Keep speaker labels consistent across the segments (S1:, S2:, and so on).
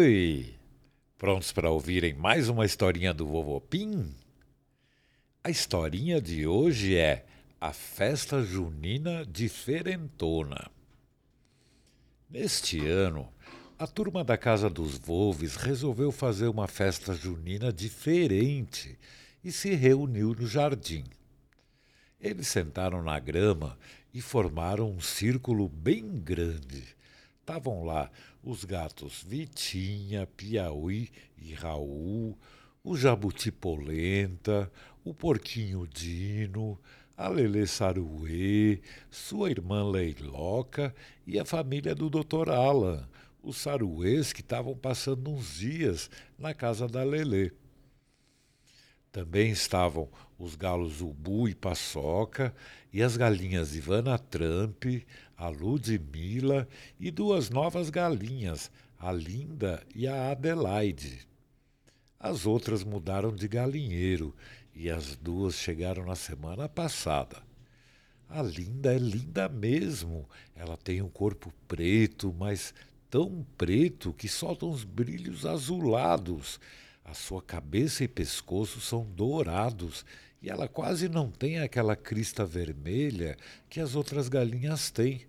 S1: Oi! Prontos para ouvirem mais uma historinha do Vovô Pim? A historinha de hoje é A Festa Junina Diferentona. Neste ano, a turma da Casa dos Volves resolveu fazer uma festa junina diferente e se reuniu no jardim. Eles sentaram na grama e formaram um círculo bem grande. Estavam lá os gatos Vitinha, Piauí e Raul, o Jabuti Polenta, o Porquinho Dino, a Lelê Saruê, sua irmã Leiloca e a família do Dr. Alan, os saruês que estavam passando uns dias na casa da Lelê. Também estavam os galos Ubu e Paçoca e as galinhas Ivana Trump, a Ludmilla e duas novas galinhas, a Linda e a Adelaide. As outras mudaram de galinheiro e as duas chegaram na semana passada. A Linda é linda mesmo. Ela tem um corpo preto, mas tão preto que solta uns brilhos azulados a sua cabeça e pescoço são dourados e ela quase não tem aquela crista vermelha que as outras galinhas têm.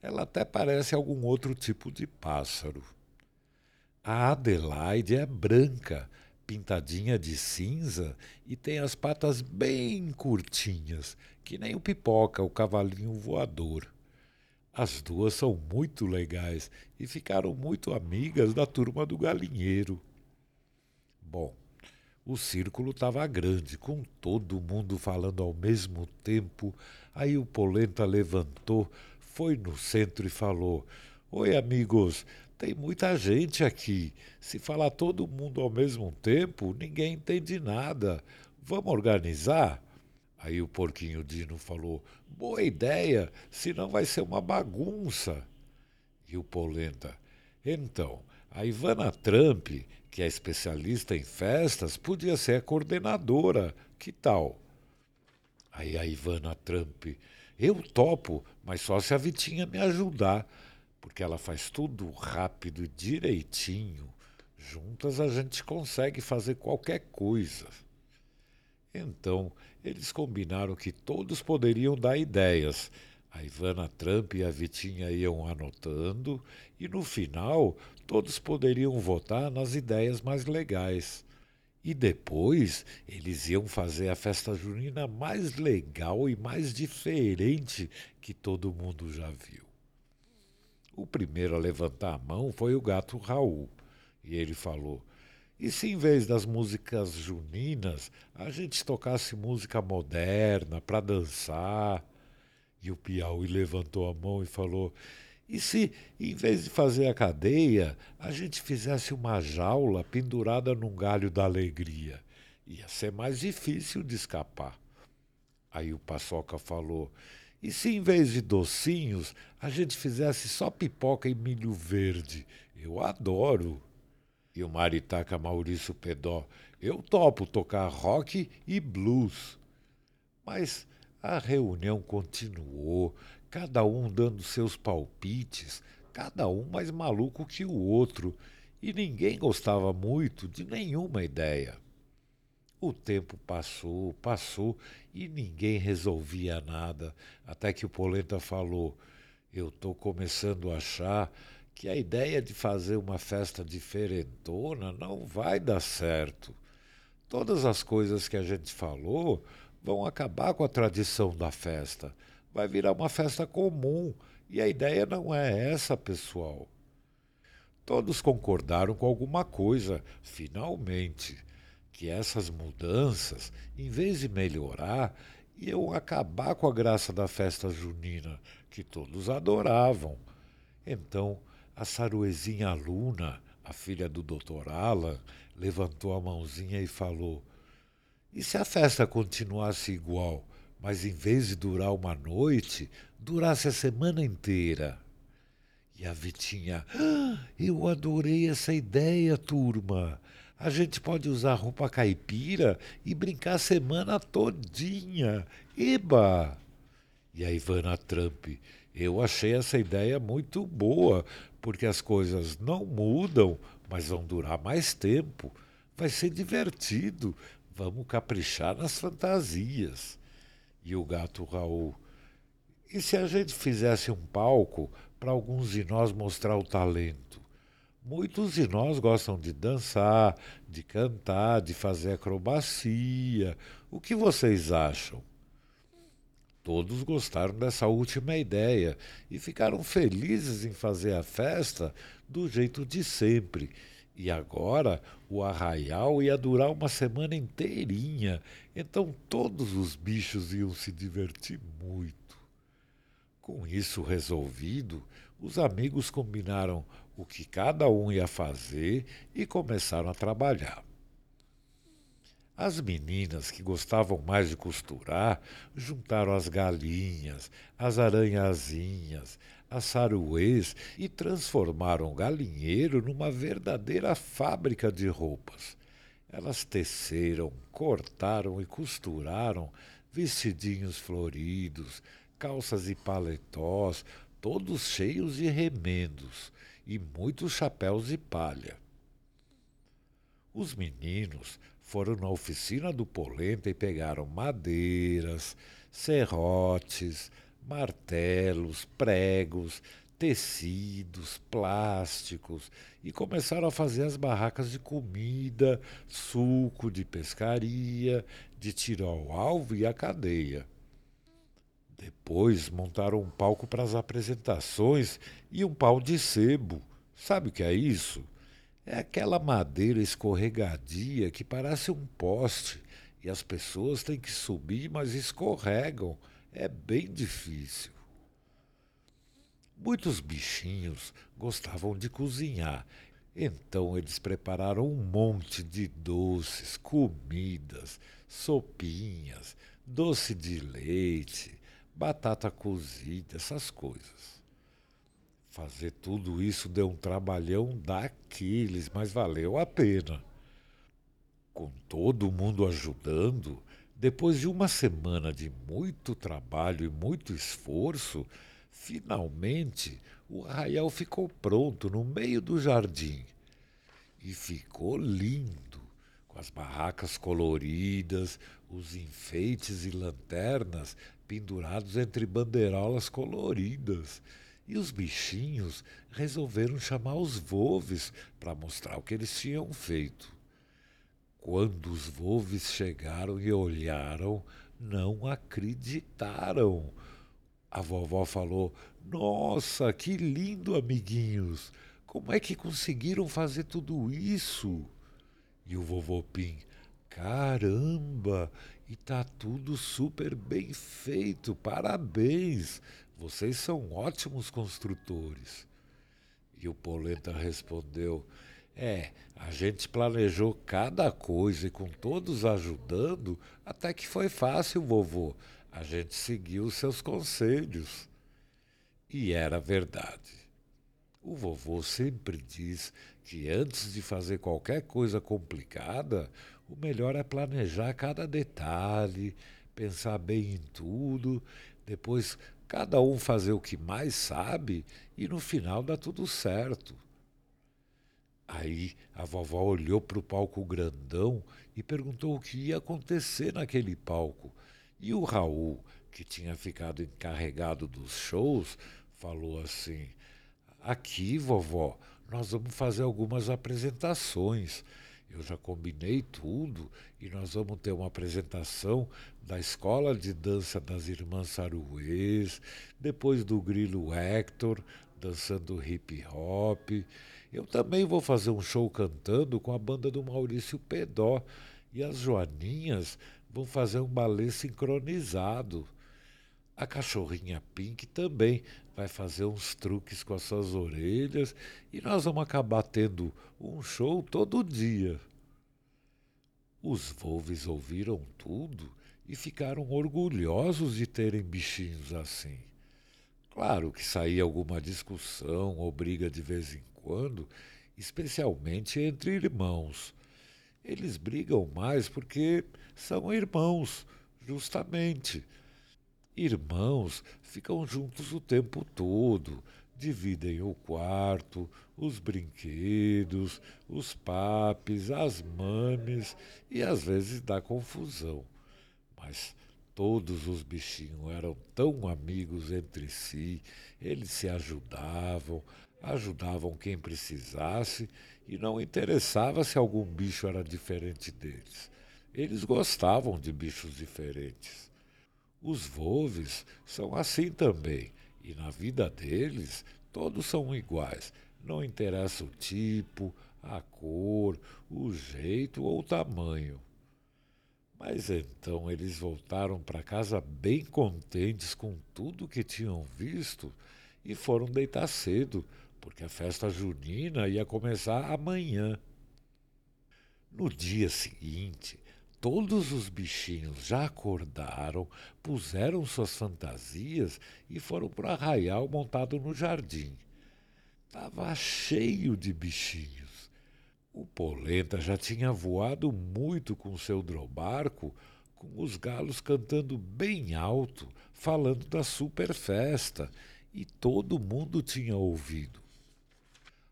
S1: Ela até parece algum outro tipo de pássaro. A Adelaide é branca, pintadinha de cinza e tem as patas bem curtinhas, que nem o pipoca, o cavalinho voador. As duas são muito legais e ficaram muito amigas da turma do galinheiro. Bom, o círculo estava grande, com todo mundo falando ao mesmo tempo. Aí o Polenta levantou, foi no centro e falou: Oi, amigos, tem muita gente aqui. Se falar todo mundo ao mesmo tempo, ninguém entende nada. Vamos organizar? Aí o porquinho Dino falou: Boa ideia, senão vai ser uma bagunça. E o Polenta: Então, a Ivana Trump que é especialista em festas, podia ser a coordenadora. Que tal? Aí a Ivana Trump, eu topo, mas só se a Vitinha me ajudar, porque ela faz tudo rápido e direitinho. Juntas a gente consegue fazer qualquer coisa. Então, eles combinaram que todos poderiam dar ideias a Ivana Trump e a Vitinha iam anotando e no final todos poderiam votar nas ideias mais legais. E depois eles iam fazer a festa junina mais legal e mais diferente que todo mundo já viu. O primeiro a levantar a mão foi o gato Raul. E ele falou: E se em vez das músicas juninas a gente tocasse música moderna para dançar? E o Piauí levantou a mão e falou: E se, em vez de fazer a cadeia, a gente fizesse uma jaula pendurada num galho da alegria? Ia ser mais difícil de escapar. Aí o Paçoca falou: E se, em vez de docinhos, a gente fizesse só pipoca e milho verde? Eu adoro. E o Maritaca Maurício Pedó: Eu topo tocar rock e blues. Mas a reunião continuou, cada um dando seus palpites, cada um mais maluco que o outro, e ninguém gostava muito de nenhuma ideia. O tempo passou, passou e ninguém resolvia nada, até que o Polenta falou: Eu estou começando a achar que a ideia de fazer uma festa diferentona não vai dar certo. Todas as coisas que a gente falou vão acabar com a tradição da festa. Vai virar uma festa comum. E a ideia não é essa, pessoal. Todos concordaram com alguma coisa, finalmente, que essas mudanças, em vez de melhorar, iam acabar com a graça da festa junina, que todos adoravam. Então, a saruezinha Luna, a filha do Dr. Alan, levantou a mãozinha e falou: e se a festa continuasse igual, mas em vez de durar uma noite, durasse a semana inteira? E a Vitinha, ah, eu adorei essa ideia, turma. A gente pode usar roupa caipira e brincar a semana todinha. Eba! E a Ivana Trump, eu achei essa ideia muito boa, porque as coisas não mudam, mas vão durar mais tempo. Vai ser divertido. Vamos caprichar nas fantasias. E o gato Raul. E se a gente fizesse um palco para alguns de nós mostrar o talento? Muitos de nós gostam de dançar, de cantar, de fazer acrobacia. O que vocês acham? Todos gostaram dessa última ideia e ficaram felizes em fazer a festa do jeito de sempre. E agora o arraial ia durar uma semana inteirinha, então todos os bichos iam se divertir muito. Com isso resolvido, os amigos combinaram o que cada um ia fazer e começaram a trabalhar. As meninas que gostavam mais de costurar juntaram as galinhas, as aranhazinhas, as saruês e transformaram o galinheiro numa verdadeira fábrica de roupas. Elas teceram, cortaram e costuraram vestidinhos floridos, calças e paletós, todos cheios de remendos e muitos chapéus de palha. Os meninos foram na oficina do Polenta e pegaram madeiras, serrotes, martelos, pregos, tecidos, plásticos e começaram a fazer as barracas de comida, suco de pescaria, de tiro ao alvo e a cadeia. Depois montaram um palco para as apresentações e um pau de sebo. Sabe o que é isso? É aquela madeira escorregadia que parece um poste e as pessoas têm que subir, mas escorregam. É bem difícil. Muitos bichinhos gostavam de cozinhar, então eles prepararam um monte de doces, comidas, sopinhas, doce de leite, batata cozida, essas coisas. Fazer tudo isso deu um trabalhão daqueles, mas valeu a pena. Com todo mundo ajudando, depois de uma semana de muito trabalho e muito esforço, finalmente o arraial ficou pronto no meio do jardim. E ficou lindo, com as barracas coloridas, os enfeites e lanternas pendurados entre bandeirolas coloridas. E os bichinhos resolveram chamar os volves para mostrar o que eles tinham feito. Quando os volves chegaram e olharam, não acreditaram. A vovó falou: Nossa, que lindo, amiguinhos! Como é que conseguiram fazer tudo isso? E o vovô Pim: Caramba! E tá tudo super bem feito, parabéns! Vocês são ótimos construtores. E o Polenta respondeu: É, a gente planejou cada coisa e com todos ajudando, até que foi fácil, vovô. A gente seguiu seus conselhos. E era verdade. O vovô sempre diz que antes de fazer qualquer coisa complicada, o melhor é planejar cada detalhe, pensar bem em tudo, depois cada um fazer o que mais sabe e no final dá tudo certo. Aí a vovó olhou para o palco grandão e perguntou o que ia acontecer naquele palco. E o Raul, que tinha ficado encarregado dos shows, falou assim: Aqui, vovó, nós vamos fazer algumas apresentações. Eu já combinei tudo e nós vamos ter uma apresentação da escola de dança das irmãs Saruês, depois do Grilo Hector dançando hip hop. Eu também vou fazer um show cantando com a banda do Maurício Pedó e as Joaninhas vão fazer um balé sincronizado. A cachorrinha Pink também vai fazer uns truques com as suas orelhas e nós vamos acabar tendo um show todo dia. Os Volves ouviram tudo e ficaram orgulhosos de terem bichinhos assim. Claro que saía alguma discussão ou briga de vez em quando, especialmente entre irmãos. Eles brigam mais porque são irmãos, justamente. Irmãos ficam juntos o tempo todo, dividem o quarto, os brinquedos, os papes, as mames e às vezes dá confusão. Mas todos os bichinhos eram tão amigos entre si, eles se ajudavam, ajudavam quem precisasse e não interessava se algum bicho era diferente deles. Eles gostavam de bichos diferentes. Os volves são assim também, e na vida deles todos são iguais. Não interessa o tipo, a cor, o jeito ou o tamanho. Mas então eles voltaram para casa bem contentes com tudo que tinham visto e foram deitar cedo, porque a festa junina ia começar amanhã. No dia seguinte, todos os bichinhos já acordaram, puseram suas fantasias e foram para o arraial montado no jardim. Estava cheio de bichinhos. O Polenta já tinha voado muito com seu drobarco, com os galos cantando bem alto, falando da super festa, e todo mundo tinha ouvido.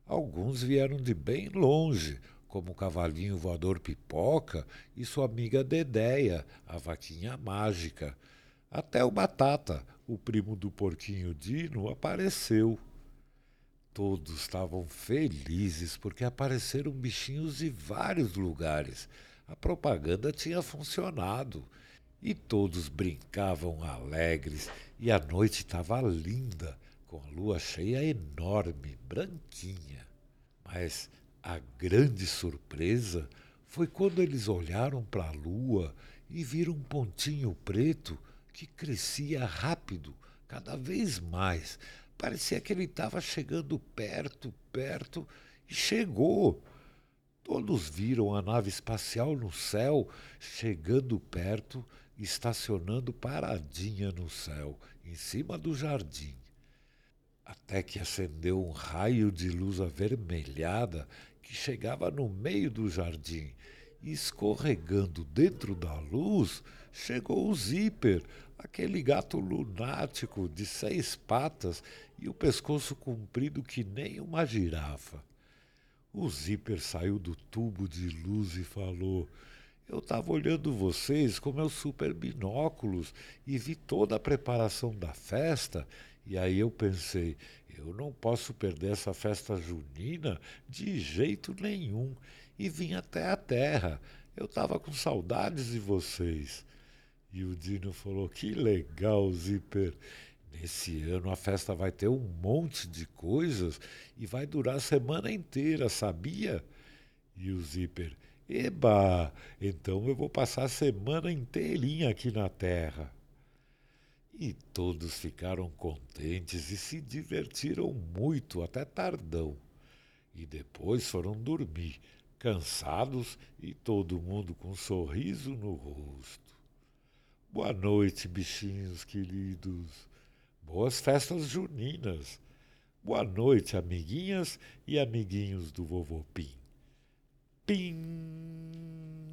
S1: Alguns vieram de bem longe, como o cavalinho voador Pipoca e sua amiga Dedéia, a vaquinha mágica. Até o Batata, o primo do porquinho Dino, apareceu. Todos estavam felizes porque apareceram bichinhos de vários lugares. A propaganda tinha funcionado. E todos brincavam alegres, e a noite estava linda, com a lua cheia enorme, branquinha. Mas a grande surpresa foi quando eles olharam para a lua e viram um pontinho preto que crescia rápido, cada vez mais. Parecia que ele estava chegando perto, perto, e chegou. Todos viram a nave espacial no céu, chegando perto, estacionando paradinha no céu, em cima do jardim até que acendeu um raio de luz avermelhada que chegava no meio do jardim escorregando dentro da luz, chegou o Zíper, aquele gato lunático de seis patas e o pescoço comprido que nem uma girafa. O Zíper saiu do tubo de luz e falou: Eu estava olhando vocês com meus super binóculos e vi toda a preparação da festa e aí eu pensei, eu não posso perder essa festa junina de jeito nenhum. E vim até a terra. Eu estava com saudades de vocês. E o Dino falou: Que legal, Zíper. Nesse ano a festa vai ter um monte de coisas e vai durar a semana inteira, sabia? E o Zíper: Eba, então eu vou passar a semana inteirinha aqui na terra. E todos ficaram contentes e se divertiram muito até tardão. E depois foram dormir, cansados e todo mundo com um sorriso no rosto. Boa noite, bichinhos queridos. Boas festas juninas. Boa noite, amiguinhas e amiguinhos do vovô Pim. Pim!